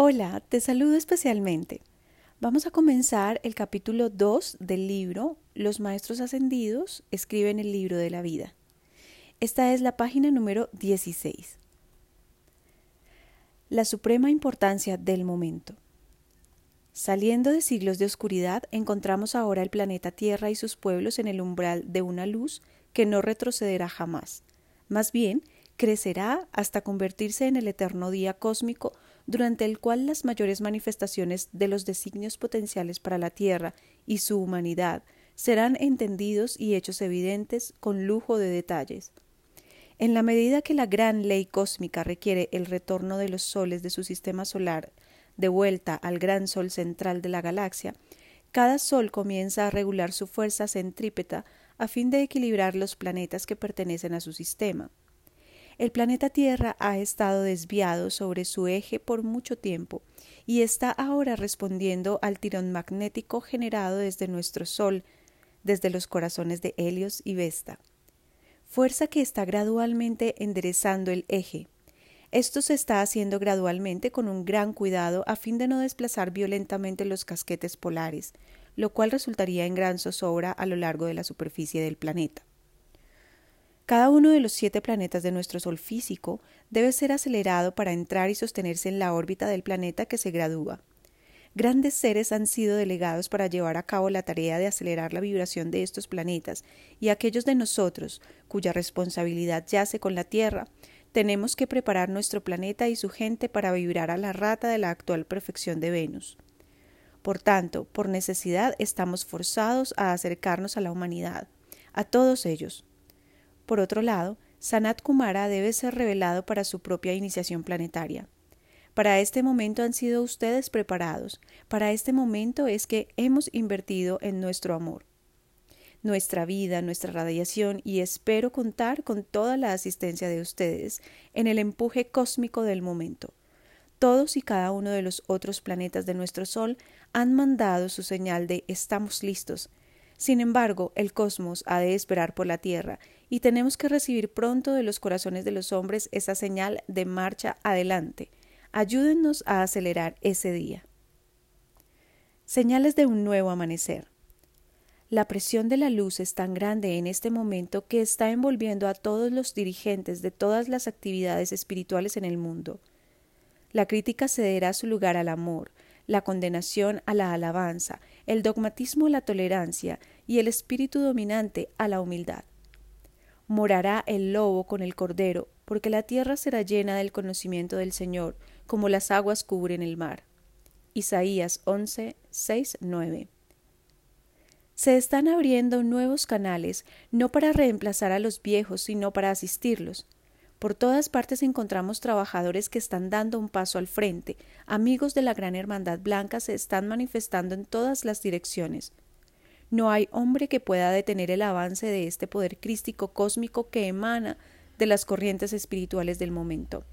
Hola, te saludo especialmente. Vamos a comenzar el capítulo 2 del libro Los Maestros Ascendidos escriben el libro de la vida. Esta es la página número 16. La suprema importancia del momento. Saliendo de siglos de oscuridad, encontramos ahora el planeta Tierra y sus pueblos en el umbral de una luz que no retrocederá jamás. Más bien, crecerá hasta convertirse en el eterno día cósmico durante el cual las mayores manifestaciones de los designios potenciales para la Tierra y su humanidad serán entendidos y hechos evidentes con lujo de detalles. En la medida que la gran ley cósmica requiere el retorno de los soles de su sistema solar de vuelta al gran sol central de la galaxia, cada sol comienza a regular su fuerza centrípeta a fin de equilibrar los planetas que pertenecen a su sistema. El planeta Tierra ha estado desviado sobre su eje por mucho tiempo y está ahora respondiendo al tirón magnético generado desde nuestro Sol, desde los corazones de Helios y Vesta. Fuerza que está gradualmente enderezando el eje. Esto se está haciendo gradualmente con un gran cuidado a fin de no desplazar violentamente los casquetes polares, lo cual resultaría en gran zozobra a lo largo de la superficie del planeta. Cada uno de los siete planetas de nuestro Sol físico debe ser acelerado para entrar y sostenerse en la órbita del planeta que se gradúa. Grandes seres han sido delegados para llevar a cabo la tarea de acelerar la vibración de estos planetas, y aquellos de nosotros, cuya responsabilidad yace con la Tierra, tenemos que preparar nuestro planeta y su gente para vibrar a la rata de la actual perfección de Venus. Por tanto, por necesidad estamos forzados a acercarnos a la humanidad, a todos ellos, por otro lado, Sanat Kumara debe ser revelado para su propia iniciación planetaria. Para este momento han sido ustedes preparados, para este momento es que hemos invertido en nuestro amor, nuestra vida, nuestra radiación y espero contar con toda la asistencia de ustedes en el empuje cósmico del momento. Todos y cada uno de los otros planetas de nuestro Sol han mandado su señal de estamos listos. Sin embargo, el cosmos ha de esperar por la Tierra y tenemos que recibir pronto de los corazones de los hombres esa señal de marcha adelante. Ayúdennos a acelerar ese día. Señales de un nuevo amanecer. La presión de la luz es tan grande en este momento que está envolviendo a todos los dirigentes de todas las actividades espirituales en el mundo. La crítica cederá su lugar al amor, la condenación a la alabanza, el dogmatismo a la tolerancia y el espíritu dominante a la humildad morará el lobo con el cordero, porque la tierra será llena del conocimiento del Señor, como las aguas cubren el mar. Isaías 11, 6, 9. Se están abriendo nuevos canales, no para reemplazar a los viejos, sino para asistirlos. Por todas partes encontramos trabajadores que están dando un paso al frente, amigos de la Gran Hermandad Blanca se están manifestando en todas las direcciones. No hay hombre que pueda detener el avance de este poder crístico cósmico que emana de las corrientes espirituales del momento.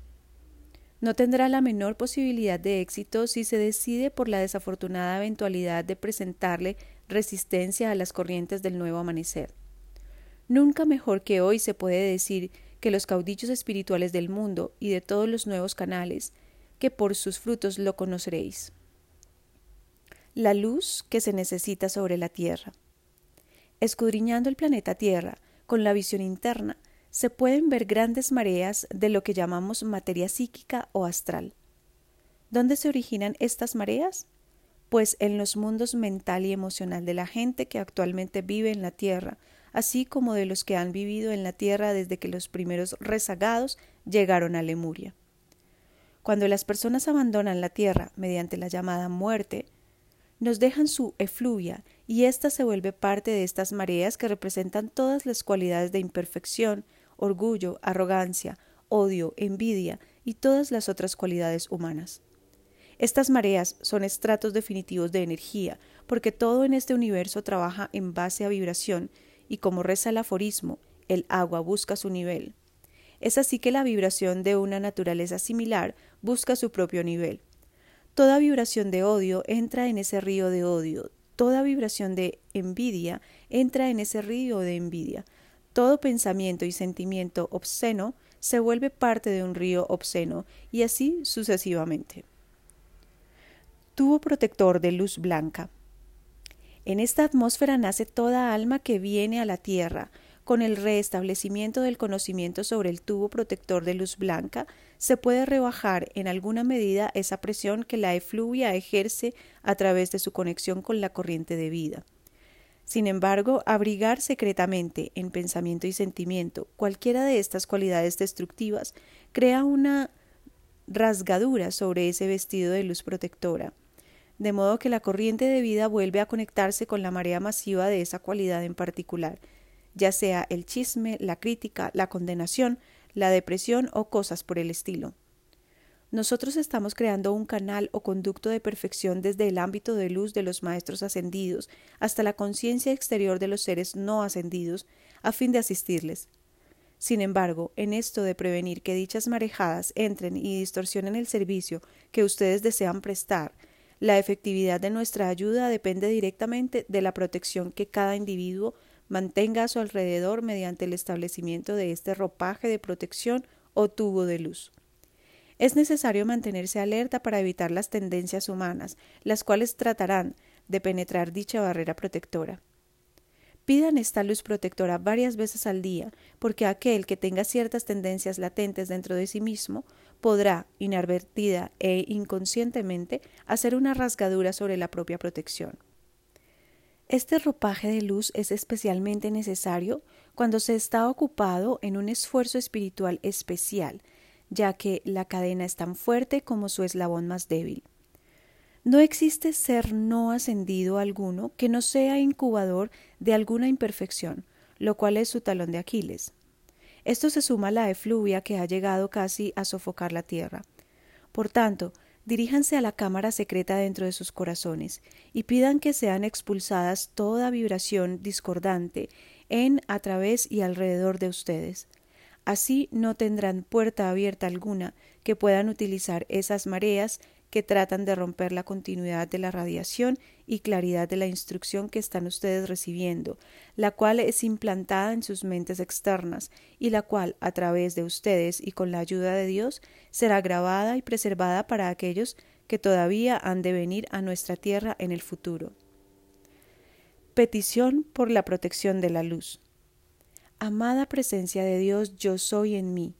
No tendrá la menor posibilidad de éxito si se decide por la desafortunada eventualidad de presentarle resistencia a las corrientes del nuevo amanecer. Nunca mejor que hoy se puede decir que los caudillos espirituales del mundo y de todos los nuevos canales, que por sus frutos lo conoceréis la luz que se necesita sobre la Tierra. Escudriñando el planeta Tierra con la visión interna, se pueden ver grandes mareas de lo que llamamos materia psíquica o astral. ¿Dónde se originan estas mareas? Pues en los mundos mental y emocional de la gente que actualmente vive en la Tierra, así como de los que han vivido en la Tierra desde que los primeros rezagados llegaron a Lemuria. Cuando las personas abandonan la Tierra mediante la llamada muerte, nos dejan su efluvia y ésta se vuelve parte de estas mareas que representan todas las cualidades de imperfección, orgullo, arrogancia, odio, envidia y todas las otras cualidades humanas. Estas mareas son estratos definitivos de energía, porque todo en este universo trabaja en base a vibración, y como reza el aforismo, el agua busca su nivel. Es así que la vibración de una naturaleza similar busca su propio nivel. Toda vibración de odio entra en ese río de odio. Toda vibración de envidia entra en ese río de envidia. Todo pensamiento y sentimiento obsceno se vuelve parte de un río obsceno y así sucesivamente. Tubo protector de luz blanca. En esta atmósfera nace toda alma que viene a la Tierra. Con el restablecimiento del conocimiento sobre el tubo protector de luz blanca, se puede rebajar en alguna medida esa presión que la efluvia ejerce a través de su conexión con la corriente de vida. Sin embargo, abrigar secretamente en pensamiento y sentimiento cualquiera de estas cualidades destructivas crea una rasgadura sobre ese vestido de luz protectora, de modo que la corriente de vida vuelve a conectarse con la marea masiva de esa cualidad en particular, ya sea el chisme, la crítica, la condenación, la depresión o cosas por el estilo. Nosotros estamos creando un canal o conducto de perfección desde el ámbito de luz de los maestros ascendidos hasta la conciencia exterior de los seres no ascendidos, a fin de asistirles. Sin embargo, en esto de prevenir que dichas marejadas entren y distorsionen el servicio que ustedes desean prestar, la efectividad de nuestra ayuda depende directamente de la protección que cada individuo mantenga a su alrededor mediante el establecimiento de este ropaje de protección o tubo de luz. Es necesario mantenerse alerta para evitar las tendencias humanas, las cuales tratarán de penetrar dicha barrera protectora. Pidan esta luz protectora varias veces al día, porque aquel que tenga ciertas tendencias latentes dentro de sí mismo podrá, inadvertida e inconscientemente, hacer una rasgadura sobre la propia protección. Este ropaje de luz es especialmente necesario cuando se está ocupado en un esfuerzo espiritual especial, ya que la cadena es tan fuerte como su eslabón más débil. No existe ser no ascendido alguno que no sea incubador de alguna imperfección, lo cual es su talón de Aquiles. Esto se suma a la efluvia que ha llegado casi a sofocar la tierra. Por tanto, diríjanse a la cámara secreta dentro de sus corazones y pidan que sean expulsadas toda vibración discordante en, a través y alrededor de ustedes. Así no tendrán puerta abierta alguna que puedan utilizar esas mareas que tratan de romper la continuidad de la radiación y claridad de la instrucción que están ustedes recibiendo, la cual es implantada en sus mentes externas y la cual, a través de ustedes y con la ayuda de Dios, será grabada y preservada para aquellos que todavía han de venir a nuestra tierra en el futuro. Petición por la protección de la luz. Amada presencia de Dios, yo soy en mí,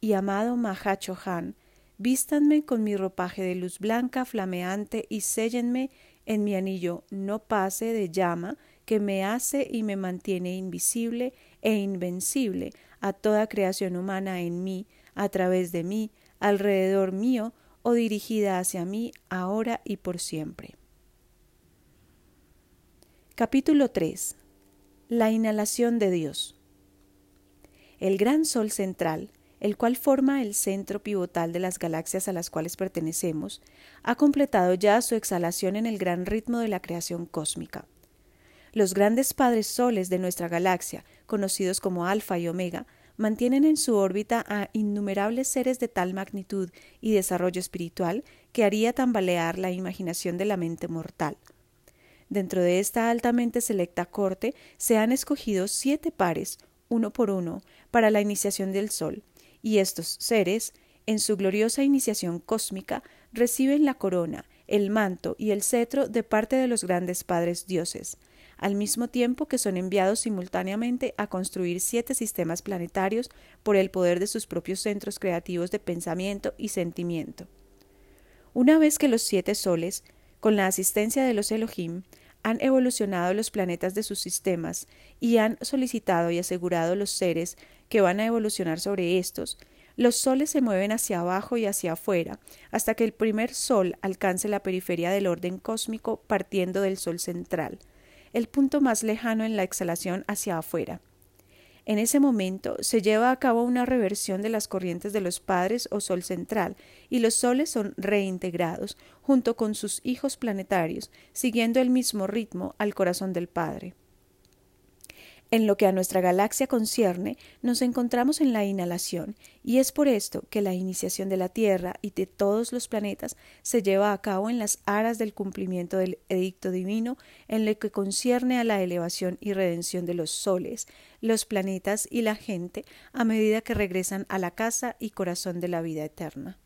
y amado Mahachohan, Vístanme con mi ropaje de luz blanca flameante y séllenme en mi anillo no pase de llama que me hace y me mantiene invisible e invencible a toda creación humana en mí, a través de mí, alrededor mío o dirigida hacia mí ahora y por siempre. Capítulo 3. La inhalación de Dios. El gran sol central, el cual forma el centro pivotal de las galaxias a las cuales pertenecemos, ha completado ya su exhalación en el gran ritmo de la creación cósmica. Los grandes padres soles de nuestra galaxia, conocidos como Alfa y Omega, mantienen en su órbita a innumerables seres de tal magnitud y desarrollo espiritual que haría tambalear la imaginación de la mente mortal. Dentro de esta altamente selecta corte se han escogido siete pares, uno por uno, para la iniciación del Sol, y estos seres, en su gloriosa iniciación cósmica, reciben la corona, el manto y el cetro de parte de los grandes padres dioses, al mismo tiempo que son enviados simultáneamente a construir siete sistemas planetarios por el poder de sus propios centros creativos de pensamiento y sentimiento. Una vez que los siete soles, con la asistencia de los Elohim, han evolucionado los planetas de sus sistemas y han solicitado y asegurado los seres que van a evolucionar sobre estos, los soles se mueven hacia abajo y hacia afuera, hasta que el primer sol alcance la periferia del orden cósmico partiendo del sol central, el punto más lejano en la exhalación hacia afuera. En ese momento se lleva a cabo una reversión de las corrientes de los padres o sol central, y los soles son reintegrados, junto con sus hijos planetarios, siguiendo el mismo ritmo al corazón del Padre. En lo que a nuestra galaxia concierne, nos encontramos en la inhalación, y es por esto que la iniciación de la Tierra y de todos los planetas se lleva a cabo en las aras del cumplimiento del edicto divino en lo que concierne a la elevación y redención de los soles, los planetas y la gente a medida que regresan a la casa y corazón de la vida eterna.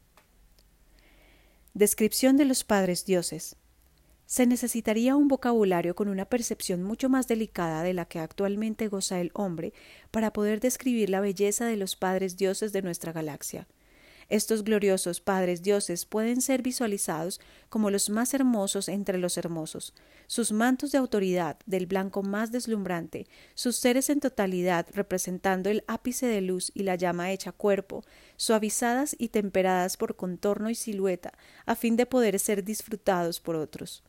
Descripción de los padres dioses. Se necesitaría un vocabulario con una percepción mucho más delicada de la que actualmente goza el hombre para poder describir la belleza de los padres dioses de nuestra galaxia. Estos gloriosos padres dioses pueden ser visualizados como los más hermosos entre los hermosos, sus mantos de autoridad del blanco más deslumbrante, sus seres en totalidad representando el ápice de luz y la llama hecha cuerpo, suavizadas y temperadas por contorno y silueta, a fin de poder ser disfrutados por otros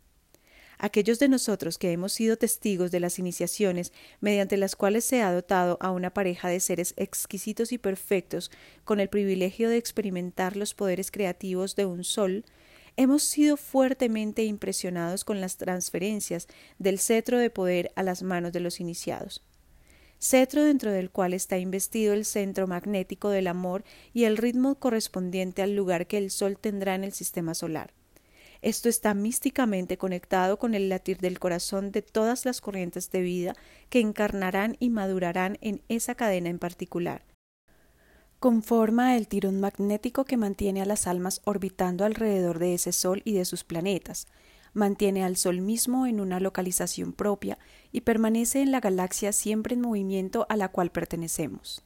aquellos de nosotros que hemos sido testigos de las iniciaciones mediante las cuales se ha dotado a una pareja de seres exquisitos y perfectos con el privilegio de experimentar los poderes creativos de un sol, hemos sido fuertemente impresionados con las transferencias del cetro de poder a las manos de los iniciados cetro dentro del cual está investido el centro magnético del amor y el ritmo correspondiente al lugar que el Sol tendrá en el sistema solar. Esto está místicamente conectado con el latir del corazón de todas las corrientes de vida que encarnarán y madurarán en esa cadena en particular. Conforma el tirón magnético que mantiene a las almas orbitando alrededor de ese Sol y de sus planetas, mantiene al Sol mismo en una localización propia y permanece en la galaxia siempre en movimiento a la cual pertenecemos.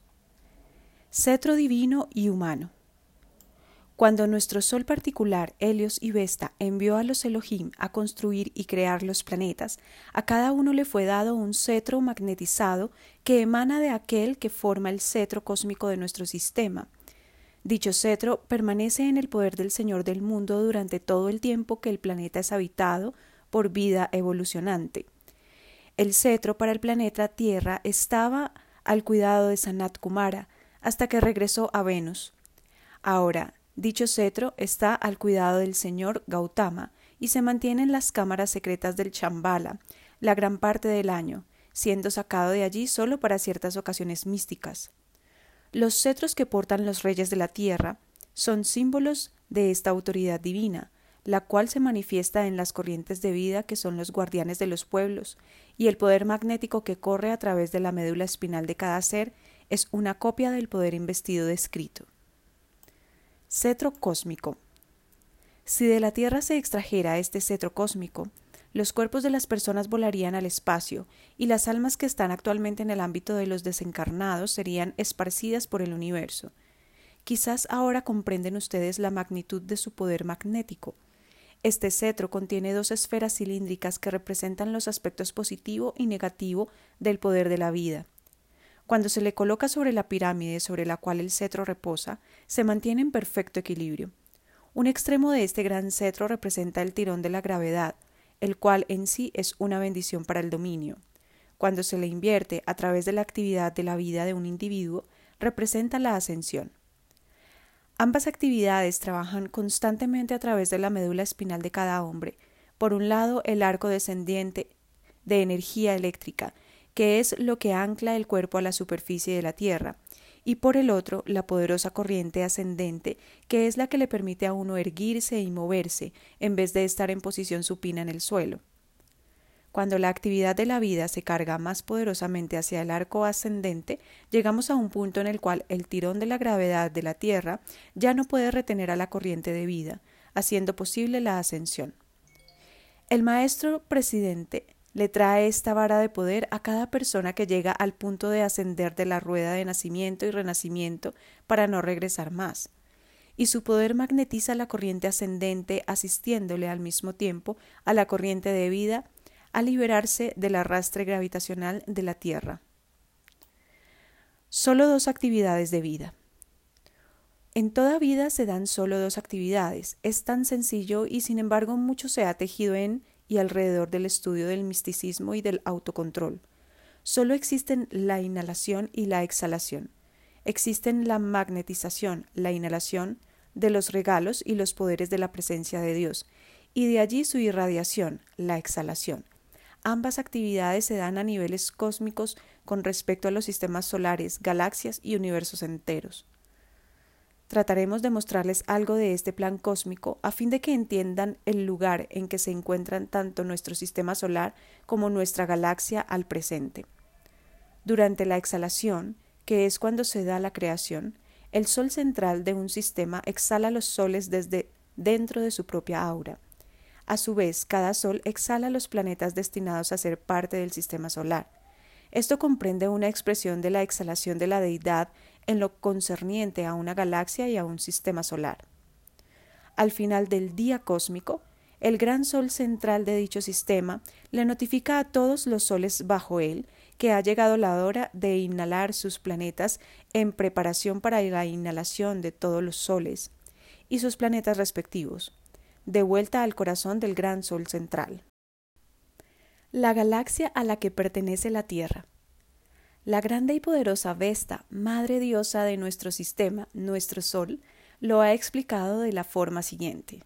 Cetro divino y humano. Cuando nuestro Sol particular, Helios y Vesta, envió a los Elohim a construir y crear los planetas, a cada uno le fue dado un cetro magnetizado que emana de aquel que forma el cetro cósmico de nuestro sistema. Dicho cetro permanece en el poder del Señor del mundo durante todo el tiempo que el planeta es habitado por vida evolucionante. El cetro para el planeta Tierra estaba al cuidado de Sanat Kumara hasta que regresó a Venus. Ahora, Dicho cetro está al cuidado del señor Gautama y se mantiene en las cámaras secretas del Chambala la gran parte del año, siendo sacado de allí solo para ciertas ocasiones místicas. Los cetros que portan los reyes de la tierra son símbolos de esta autoridad divina, la cual se manifiesta en las corrientes de vida que son los guardianes de los pueblos, y el poder magnético que corre a través de la médula espinal de cada ser es una copia del poder investido descrito. Cetro cósmico. Si de la Tierra se extrajera este cetro cósmico, los cuerpos de las personas volarían al espacio y las almas que están actualmente en el ámbito de los desencarnados serían esparcidas por el universo. Quizás ahora comprenden ustedes la magnitud de su poder magnético. Este cetro contiene dos esferas cilíndricas que representan los aspectos positivo y negativo del poder de la vida. Cuando se le coloca sobre la pirámide sobre la cual el cetro reposa, se mantiene en perfecto equilibrio. Un extremo de este gran cetro representa el tirón de la gravedad, el cual en sí es una bendición para el dominio. Cuando se le invierte a través de la actividad de la vida de un individuo, representa la ascensión. Ambas actividades trabajan constantemente a través de la médula espinal de cada hombre. Por un lado, el arco descendiente de energía eléctrica, que es lo que ancla el cuerpo a la superficie de la Tierra, y por el otro la poderosa corriente ascendente, que es la que le permite a uno erguirse y moverse, en vez de estar en posición supina en el suelo. Cuando la actividad de la vida se carga más poderosamente hacia el arco ascendente, llegamos a un punto en el cual el tirón de la gravedad de la Tierra ya no puede retener a la corriente de vida, haciendo posible la ascensión. El maestro presidente le trae esta vara de poder a cada persona que llega al punto de ascender de la rueda de nacimiento y renacimiento para no regresar más. Y su poder magnetiza la corriente ascendente, asistiéndole al mismo tiempo a la corriente de vida a liberarse del arrastre gravitacional de la Tierra. Solo dos actividades de vida. En toda vida se dan solo dos actividades. Es tan sencillo y sin embargo mucho se ha tejido en y alrededor del estudio del misticismo y del autocontrol. Solo existen la inhalación y la exhalación. Existen la magnetización, la inhalación de los regalos y los poderes de la presencia de Dios, y de allí su irradiación, la exhalación. Ambas actividades se dan a niveles cósmicos con respecto a los sistemas solares, galaxias y universos enteros. Trataremos de mostrarles algo de este plan cósmico a fin de que entiendan el lugar en que se encuentran tanto nuestro sistema solar como nuestra galaxia al presente. Durante la exhalación, que es cuando se da la creación, el sol central de un sistema exhala los soles desde dentro de su propia aura. A su vez, cada sol exhala los planetas destinados a ser parte del sistema solar. Esto comprende una expresión de la exhalación de la deidad en lo concerniente a una galaxia y a un sistema solar. Al final del día cósmico, el gran sol central de dicho sistema le notifica a todos los soles bajo él que ha llegado la hora de inhalar sus planetas en preparación para la inhalación de todos los soles y sus planetas respectivos, de vuelta al corazón del gran sol central. La galaxia a la que pertenece la Tierra. La grande y poderosa Vesta, madre diosa de nuestro sistema, nuestro Sol, lo ha explicado de la forma siguiente.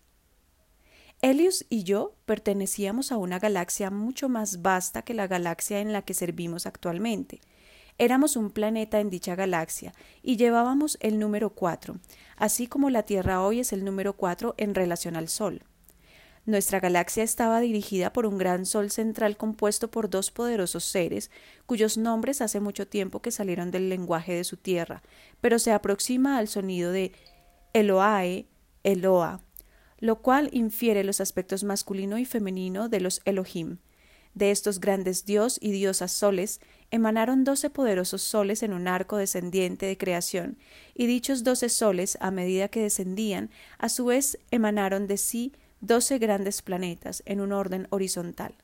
Helios y yo pertenecíamos a una galaxia mucho más vasta que la galaxia en la que servimos actualmente. Éramos un planeta en dicha galaxia y llevábamos el número cuatro, así como la Tierra hoy es el número cuatro en relación al Sol. Nuestra galaxia estaba dirigida por un gran sol central compuesto por dos poderosos seres, cuyos nombres hace mucho tiempo que salieron del lenguaje de su tierra, pero se aproxima al sonido de Eloae, Eloa, lo cual infiere los aspectos masculino y femenino de los Elohim. De estos grandes dios y diosas soles emanaron doce poderosos soles en un arco descendiente de creación, y dichos doce soles, a medida que descendían, a su vez emanaron de sí doce grandes planetas en un orden horizontal.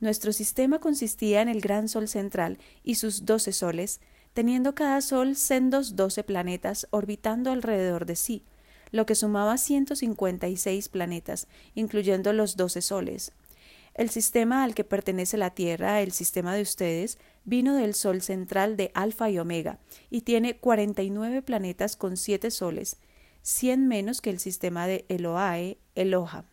Nuestro sistema consistía en el gran Sol central y sus doce soles, teniendo cada Sol sendos doce planetas orbitando alrededor de sí, lo que sumaba 156 planetas, incluyendo los doce soles. El sistema al que pertenece la Tierra, el sistema de ustedes, vino del Sol central de Alfa y Omega, y tiene 49 planetas con siete soles, 100 menos que el sistema de Eloae, Eloha.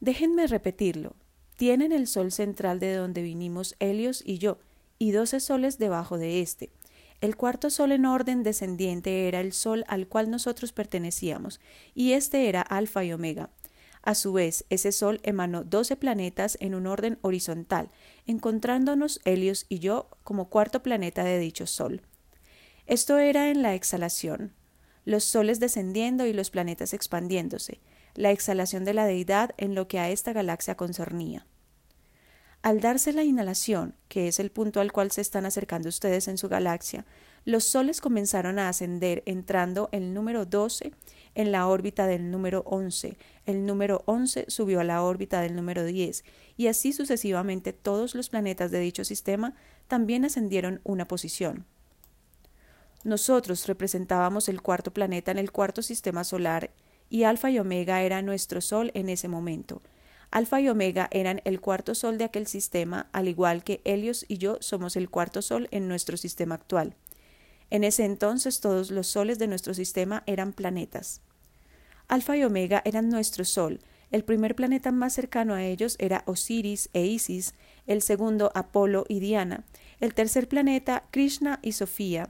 Déjenme repetirlo. Tienen el sol central de donde vinimos Helios y yo, y doce soles debajo de éste. El cuarto sol en orden descendiente era el sol al cual nosotros pertenecíamos, y este era Alfa y Omega. A su vez, ese sol emanó doce planetas en un orden horizontal, encontrándonos Helios y yo como cuarto planeta de dicho sol. Esto era en la exhalación los soles descendiendo y los planetas expandiéndose, la exhalación de la deidad en lo que a esta galaxia concernía. Al darse la inhalación, que es el punto al cual se están acercando ustedes en su galaxia, los soles comenzaron a ascender entrando el número 12 en la órbita del número 11, el número 11 subió a la órbita del número 10 y así sucesivamente todos los planetas de dicho sistema también ascendieron una posición. Nosotros representábamos el cuarto planeta en el cuarto sistema solar y Alfa y Omega era nuestro Sol en ese momento. Alfa y Omega eran el cuarto Sol de aquel sistema, al igual que Helios y yo somos el cuarto Sol en nuestro sistema actual. En ese entonces todos los soles de nuestro sistema eran planetas. Alfa y Omega eran nuestro Sol. El primer planeta más cercano a ellos era Osiris e Isis, el segundo Apolo y Diana, el tercer planeta Krishna y Sofía,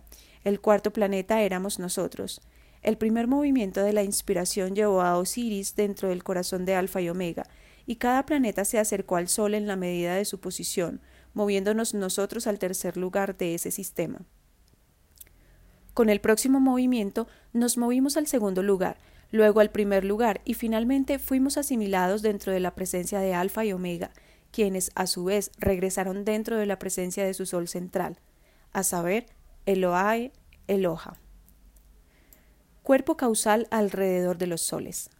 el cuarto planeta éramos nosotros. El primer movimiento de la inspiración llevó a Osiris dentro del corazón de Alfa y Omega, y cada planeta se acercó al Sol en la medida de su posición, moviéndonos nosotros al tercer lugar de ese sistema. Con el próximo movimiento nos movimos al segundo lugar, luego al primer lugar y finalmente fuimos asimilados dentro de la presencia de Alfa y Omega, quienes a su vez regresaron dentro de la presencia de su Sol central, a saber, Eloae, Eloha. Cuerpo causal alrededor de los soles.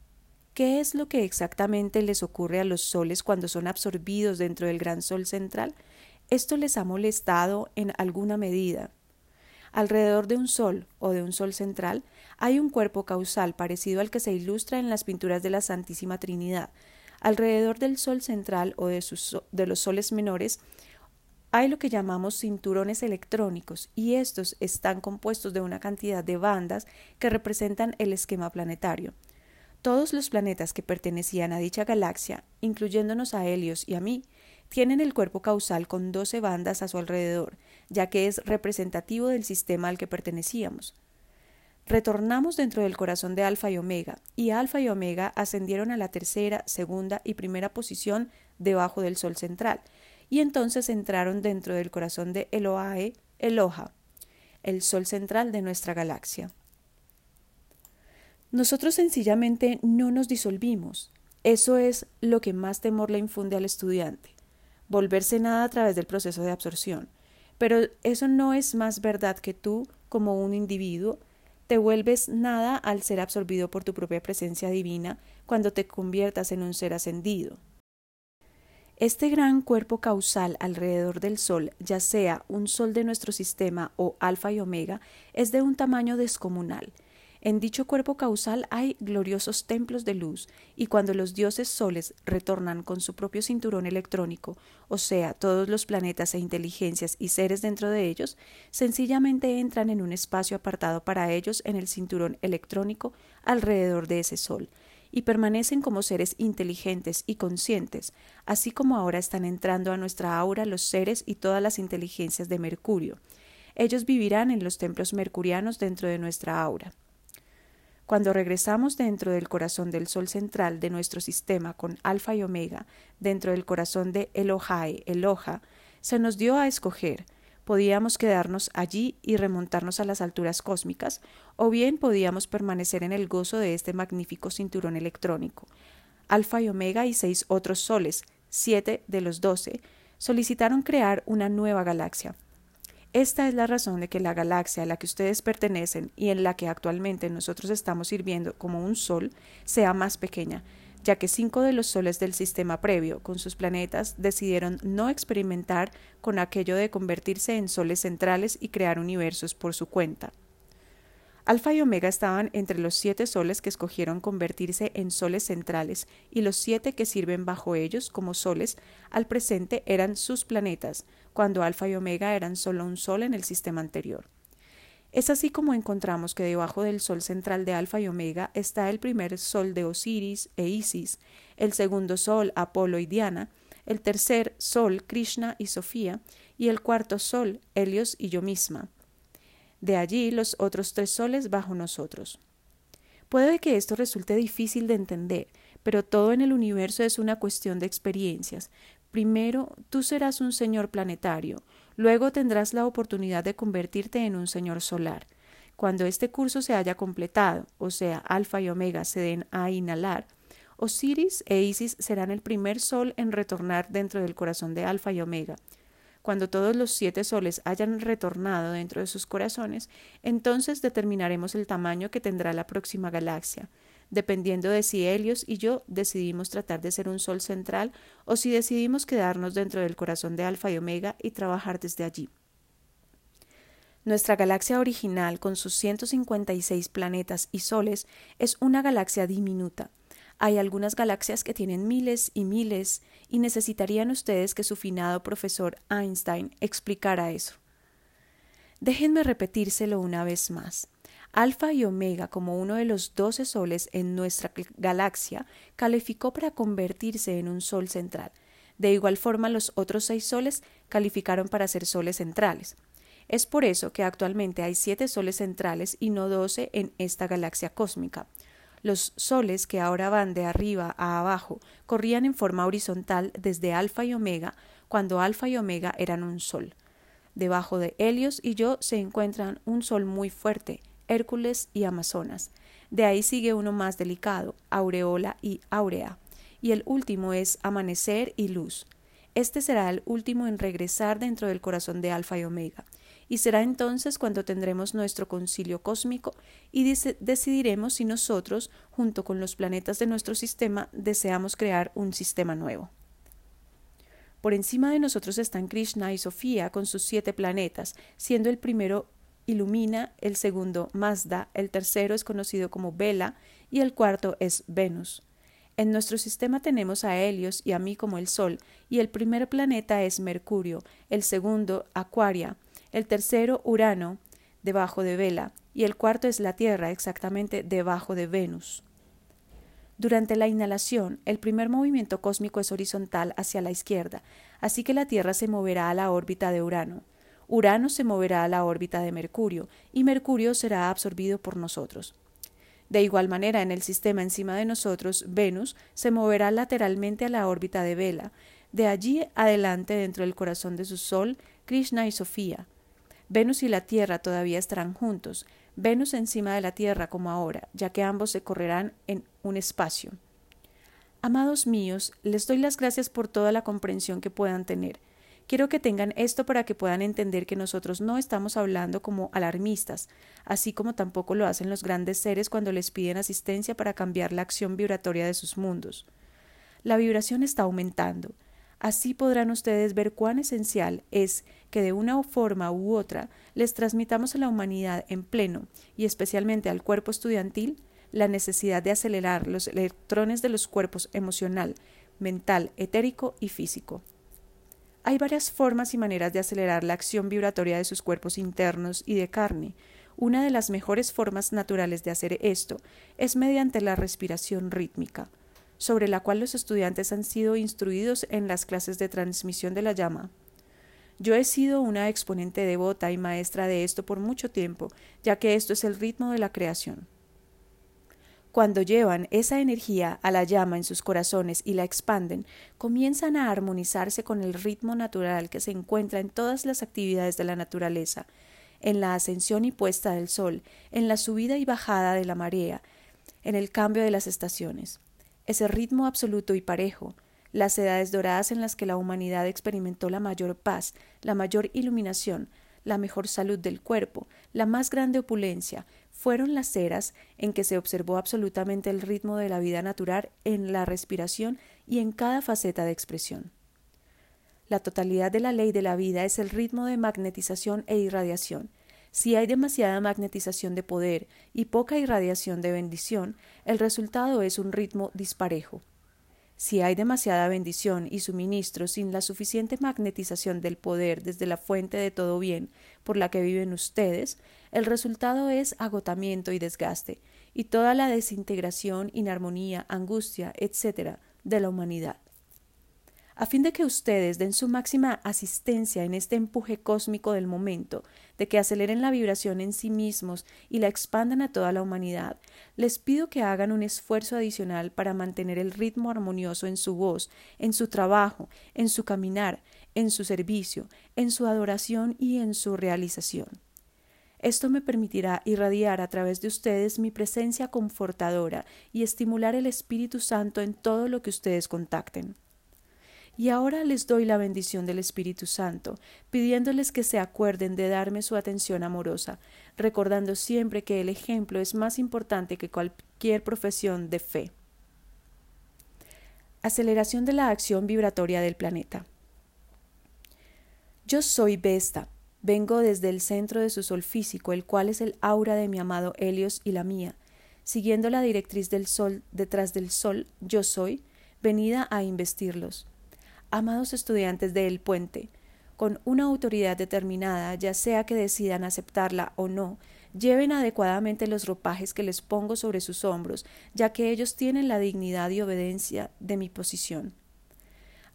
¿Qué es lo que exactamente les ocurre a los soles cuando son absorbidos dentro del gran sol central? Esto les ha molestado en alguna medida. Alrededor de un sol o de un sol central hay un cuerpo causal parecido al que se ilustra en las pinturas de la Santísima Trinidad. Alrededor del sol central o de, de los soles menores hay lo que llamamos cinturones electrónicos y estos están compuestos de una cantidad de bandas que representan el esquema planetario. Todos los planetas que pertenecían a dicha galaxia, incluyéndonos a Helios y a mí, tienen el cuerpo causal con doce bandas a su alrededor, ya que es representativo del sistema al que pertenecíamos. Retornamos dentro del corazón de Alfa y Omega, y Alfa y Omega ascendieron a la tercera, segunda y primera posición debajo del Sol central, y entonces entraron dentro del corazón de Eloae, Eloha, el sol central de nuestra galaxia. Nosotros sencillamente no nos disolvimos. Eso es lo que más temor le infunde al estudiante, volverse nada a través del proceso de absorción. Pero eso no es más verdad que tú, como un individuo, te vuelves nada al ser absorbido por tu propia presencia divina cuando te conviertas en un ser ascendido. Este gran cuerpo causal alrededor del Sol, ya sea un Sol de nuestro sistema o Alfa y Omega, es de un tamaño descomunal. En dicho cuerpo causal hay gloriosos templos de luz, y cuando los dioses soles retornan con su propio cinturón electrónico, o sea, todos los planetas e inteligencias y seres dentro de ellos, sencillamente entran en un espacio apartado para ellos en el cinturón electrónico alrededor de ese sol, y permanecen como seres inteligentes y conscientes, así como ahora están entrando a nuestra aura los seres y todas las inteligencias de Mercurio. Ellos vivirán en los templos mercurianos dentro de nuestra aura. Cuando regresamos dentro del corazón del Sol central de nuestro sistema con Alfa y Omega, dentro del corazón de Elohai, Eloha, se nos dio a escoger podíamos quedarnos allí y remontarnos a las alturas cósmicas, o bien podíamos permanecer en el gozo de este magnífico cinturón electrónico. Alfa y Omega y seis otros soles, siete de los doce, solicitaron crear una nueva galaxia. Esta es la razón de que la galaxia a la que ustedes pertenecen y en la que actualmente nosotros estamos sirviendo como un sol sea más pequeña, ya que cinco de los soles del sistema previo, con sus planetas, decidieron no experimentar con aquello de convertirse en soles centrales y crear universos por su cuenta. Alfa y Omega estaban entre los siete soles que escogieron convertirse en soles centrales y los siete que sirven bajo ellos como soles al presente eran sus planetas, cuando Alfa y Omega eran solo un sol en el sistema anterior. Es así como encontramos que debajo del sol central de Alfa y Omega está el primer sol de Osiris e Isis, el segundo sol Apolo y Diana, el tercer sol Krishna y Sofía, y el cuarto sol Helios y yo misma. De allí los otros tres soles bajo nosotros. Puede que esto resulte difícil de entender, pero todo en el universo es una cuestión de experiencias. Primero, tú serás un señor planetario, Luego tendrás la oportunidad de convertirte en un señor solar. Cuando este curso se haya completado, o sea, Alfa y Omega se den a inhalar, Osiris e Isis serán el primer sol en retornar dentro del corazón de Alfa y Omega. Cuando todos los siete soles hayan retornado dentro de sus corazones, entonces determinaremos el tamaño que tendrá la próxima galaxia dependiendo de si Helios y yo decidimos tratar de ser un sol central o si decidimos quedarnos dentro del corazón de Alfa y Omega y trabajar desde allí. Nuestra galaxia original, con sus 156 planetas y soles, es una galaxia diminuta. Hay algunas galaxias que tienen miles y miles, y necesitarían ustedes que su finado profesor Einstein explicara eso. Déjenme repetírselo una vez más. Alfa y Omega, como uno de los doce soles en nuestra galaxia, calificó para convertirse en un sol central. De igual forma, los otros seis soles calificaron para ser soles centrales. Es por eso que actualmente hay siete soles centrales y no doce en esta galaxia cósmica. Los soles que ahora van de arriba a abajo corrían en forma horizontal desde Alfa y Omega, cuando Alfa y Omega eran un sol. Debajo de Helios y yo se encuentran un sol muy fuerte, Hércules y Amazonas. De ahí sigue uno más delicado, Aureola y Aurea. Y el último es Amanecer y Luz. Este será el último en regresar dentro del corazón de Alfa y Omega. Y será entonces cuando tendremos nuestro concilio cósmico y decidiremos si nosotros, junto con los planetas de nuestro sistema, deseamos crear un sistema nuevo. Por encima de nosotros están Krishna y Sofía con sus siete planetas, siendo el primero Ilumina, el segundo Mazda, el tercero es conocido como Vela y el cuarto es Venus. En nuestro sistema tenemos a Helios y a mí como el Sol, y el primer planeta es Mercurio, el segundo Acuaria, el tercero Urano, debajo de Vela, y el cuarto es la Tierra, exactamente debajo de Venus. Durante la inhalación, el primer movimiento cósmico es horizontal hacia la izquierda, así que la Tierra se moverá a la órbita de Urano. Urano se moverá a la órbita de Mercurio y Mercurio será absorbido por nosotros. De igual manera, en el sistema encima de nosotros, Venus se moverá lateralmente a la órbita de Vela. De allí adelante, dentro del corazón de su Sol, Krishna y Sofía. Venus y la Tierra todavía estarán juntos. Venus encima de la Tierra como ahora, ya que ambos se correrán en un espacio. Amados míos, les doy las gracias por toda la comprensión que puedan tener. Quiero que tengan esto para que puedan entender que nosotros no estamos hablando como alarmistas, así como tampoco lo hacen los grandes seres cuando les piden asistencia para cambiar la acción vibratoria de sus mundos. La vibración está aumentando. Así podrán ustedes ver cuán esencial es que de una forma u otra les transmitamos a la humanidad en pleno, y especialmente al cuerpo estudiantil, la necesidad de acelerar los electrones de los cuerpos emocional, mental, etérico y físico. Hay varias formas y maneras de acelerar la acción vibratoria de sus cuerpos internos y de carne. Una de las mejores formas naturales de hacer esto es mediante la respiración rítmica, sobre la cual los estudiantes han sido instruidos en las clases de transmisión de la llama. Yo he sido una exponente devota y maestra de esto por mucho tiempo, ya que esto es el ritmo de la creación. Cuando llevan esa energía a la llama en sus corazones y la expanden, comienzan a armonizarse con el ritmo natural que se encuentra en todas las actividades de la naturaleza, en la ascensión y puesta del sol, en la subida y bajada de la marea, en el cambio de las estaciones. Ese ritmo absoluto y parejo, las edades doradas en las que la humanidad experimentó la mayor paz, la mayor iluminación, la mejor salud del cuerpo, la más grande opulencia, fueron las eras en que se observó absolutamente el ritmo de la vida natural en la respiración y en cada faceta de expresión. La totalidad de la ley de la vida es el ritmo de magnetización e irradiación. Si hay demasiada magnetización de poder y poca irradiación de bendición, el resultado es un ritmo disparejo. Si hay demasiada bendición y suministro sin la suficiente magnetización del poder desde la fuente de todo bien por la que viven ustedes, el resultado es agotamiento y desgaste, y toda la desintegración, inarmonía, angustia, etc. de la humanidad a fin de que ustedes den su máxima asistencia en este empuje cósmico del momento, de que aceleren la vibración en sí mismos y la expandan a toda la humanidad, les pido que hagan un esfuerzo adicional para mantener el ritmo armonioso en su voz, en su trabajo, en su caminar, en su servicio, en su adoración y en su realización. Esto me permitirá irradiar a través de ustedes mi presencia confortadora y estimular el Espíritu Santo en todo lo que ustedes contacten. Y ahora les doy la bendición del Espíritu Santo, pidiéndoles que se acuerden de darme su atención amorosa, recordando siempre que el ejemplo es más importante que cualquier profesión de fe. Aceleración de la acción vibratoria del planeta. Yo soy Vesta, vengo desde el centro de su sol físico, el cual es el aura de mi amado Helios y la mía. Siguiendo la directriz del sol detrás del sol, yo soy, venida a investirlos. Amados estudiantes de El Puente, con una autoridad determinada, ya sea que decidan aceptarla o no, lleven adecuadamente los ropajes que les pongo sobre sus hombros, ya que ellos tienen la dignidad y obediencia de mi posición.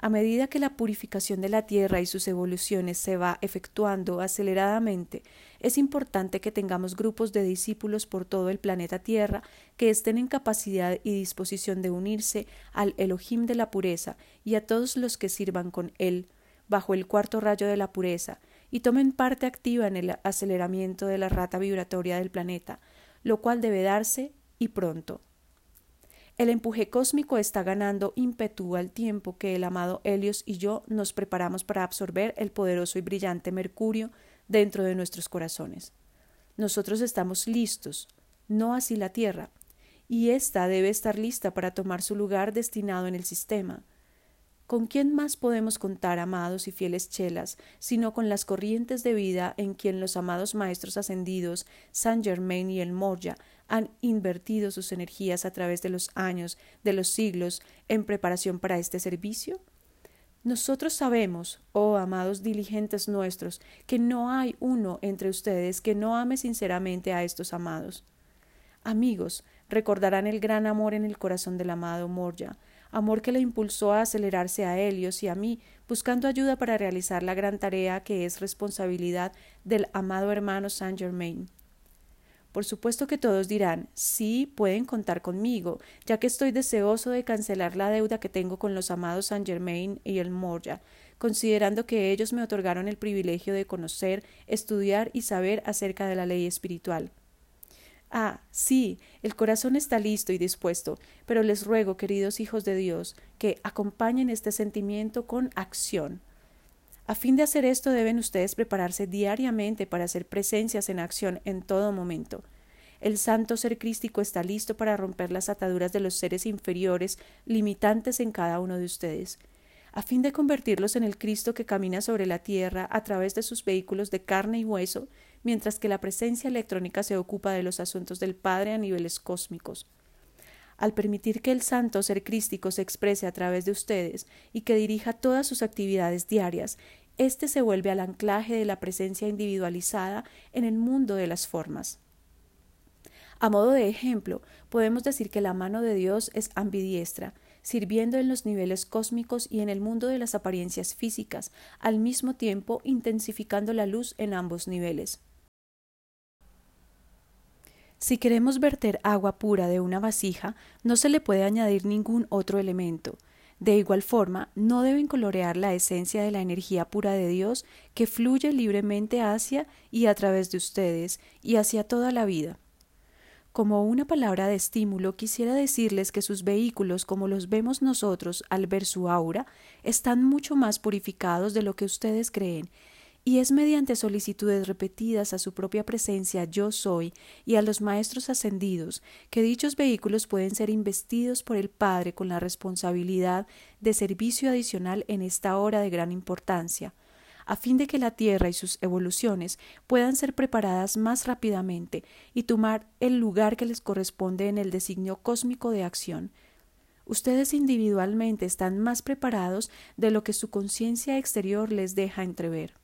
A medida que la purificación de la Tierra y sus evoluciones se va efectuando aceleradamente, es importante que tengamos grupos de discípulos por todo el planeta Tierra que estén en capacidad y disposición de unirse al Elohim de la pureza y a todos los que sirvan con él, bajo el cuarto rayo de la pureza, y tomen parte activa en el aceleramiento de la rata vibratoria del planeta, lo cual debe darse y pronto. El empuje cósmico está ganando ímpetu al tiempo que el amado Helios y yo nos preparamos para absorber el poderoso y brillante Mercurio dentro de nuestros corazones. Nosotros estamos listos, no así la Tierra, y ésta debe estar lista para tomar su lugar destinado en el sistema. ¿Con quién más podemos contar, amados y fieles chelas, sino con las corrientes de vida en quien los amados maestros ascendidos, Saint Germain y el Moria, han invertido sus energías a través de los años, de los siglos, en preparación para este servicio? Nosotros sabemos, oh amados diligentes nuestros, que no hay uno entre ustedes que no ame sinceramente a estos amados. Amigos, recordarán el gran amor en el corazón del amado Morya, amor que le impulsó a acelerarse a Helios y a mí, buscando ayuda para realizar la gran tarea que es responsabilidad del amado hermano Saint Germain. Por supuesto que todos dirán, sí, pueden contar conmigo, ya que estoy deseoso de cancelar la deuda que tengo con los amados Saint Germain y el Moria, considerando que ellos me otorgaron el privilegio de conocer, estudiar y saber acerca de la ley espiritual. Ah, sí, el corazón está listo y dispuesto, pero les ruego, queridos hijos de Dios, que acompañen este sentimiento con acción. A fin de hacer esto deben ustedes prepararse diariamente para hacer presencias en acción en todo momento. El santo ser crístico está listo para romper las ataduras de los seres inferiores limitantes en cada uno de ustedes, a fin de convertirlos en el Cristo que camina sobre la tierra a través de sus vehículos de carne y hueso, mientras que la presencia electrónica se ocupa de los asuntos del Padre a niveles cósmicos. Al permitir que el santo ser crístico se exprese a través de ustedes y que dirija todas sus actividades diarias, éste se vuelve al anclaje de la presencia individualizada en el mundo de las formas. A modo de ejemplo, podemos decir que la mano de Dios es ambidiestra, sirviendo en los niveles cósmicos y en el mundo de las apariencias físicas, al mismo tiempo intensificando la luz en ambos niveles. Si queremos verter agua pura de una vasija, no se le puede añadir ningún otro elemento. De igual forma, no deben colorear la esencia de la energía pura de Dios que fluye libremente hacia y a través de ustedes y hacia toda la vida. Como una palabra de estímulo, quisiera decirles que sus vehículos, como los vemos nosotros al ver su aura, están mucho más purificados de lo que ustedes creen y es mediante solicitudes repetidas a su propia presencia yo soy y a los maestros ascendidos que dichos vehículos pueden ser investidos por el Padre con la responsabilidad de servicio adicional en esta hora de gran importancia, a fin de que la Tierra y sus evoluciones puedan ser preparadas más rápidamente y tomar el lugar que les corresponde en el designio cósmico de acción. Ustedes individualmente están más preparados de lo que su conciencia exterior les deja entrever.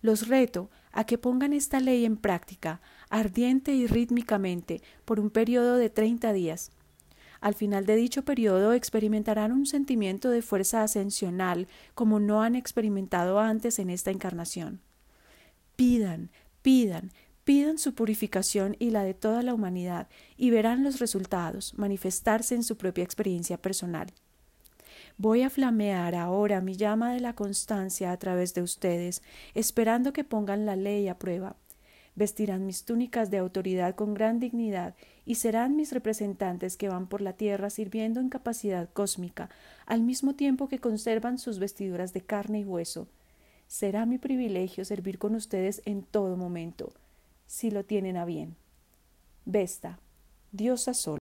Los reto a que pongan esta ley en práctica, ardiente y rítmicamente, por un periodo de treinta días. Al final de dicho periodo experimentarán un sentimiento de fuerza ascensional como no han experimentado antes en esta encarnación. Pidan, pidan, pidan su purificación y la de toda la humanidad, y verán los resultados manifestarse en su propia experiencia personal. Voy a flamear ahora mi llama de la constancia a través de ustedes, esperando que pongan la ley a prueba. Vestirán mis túnicas de autoridad con gran dignidad y serán mis representantes que van por la tierra sirviendo en capacidad cósmica, al mismo tiempo que conservan sus vestiduras de carne y hueso. Será mi privilegio servir con ustedes en todo momento, si lo tienen a bien. Vesta, diosa sol.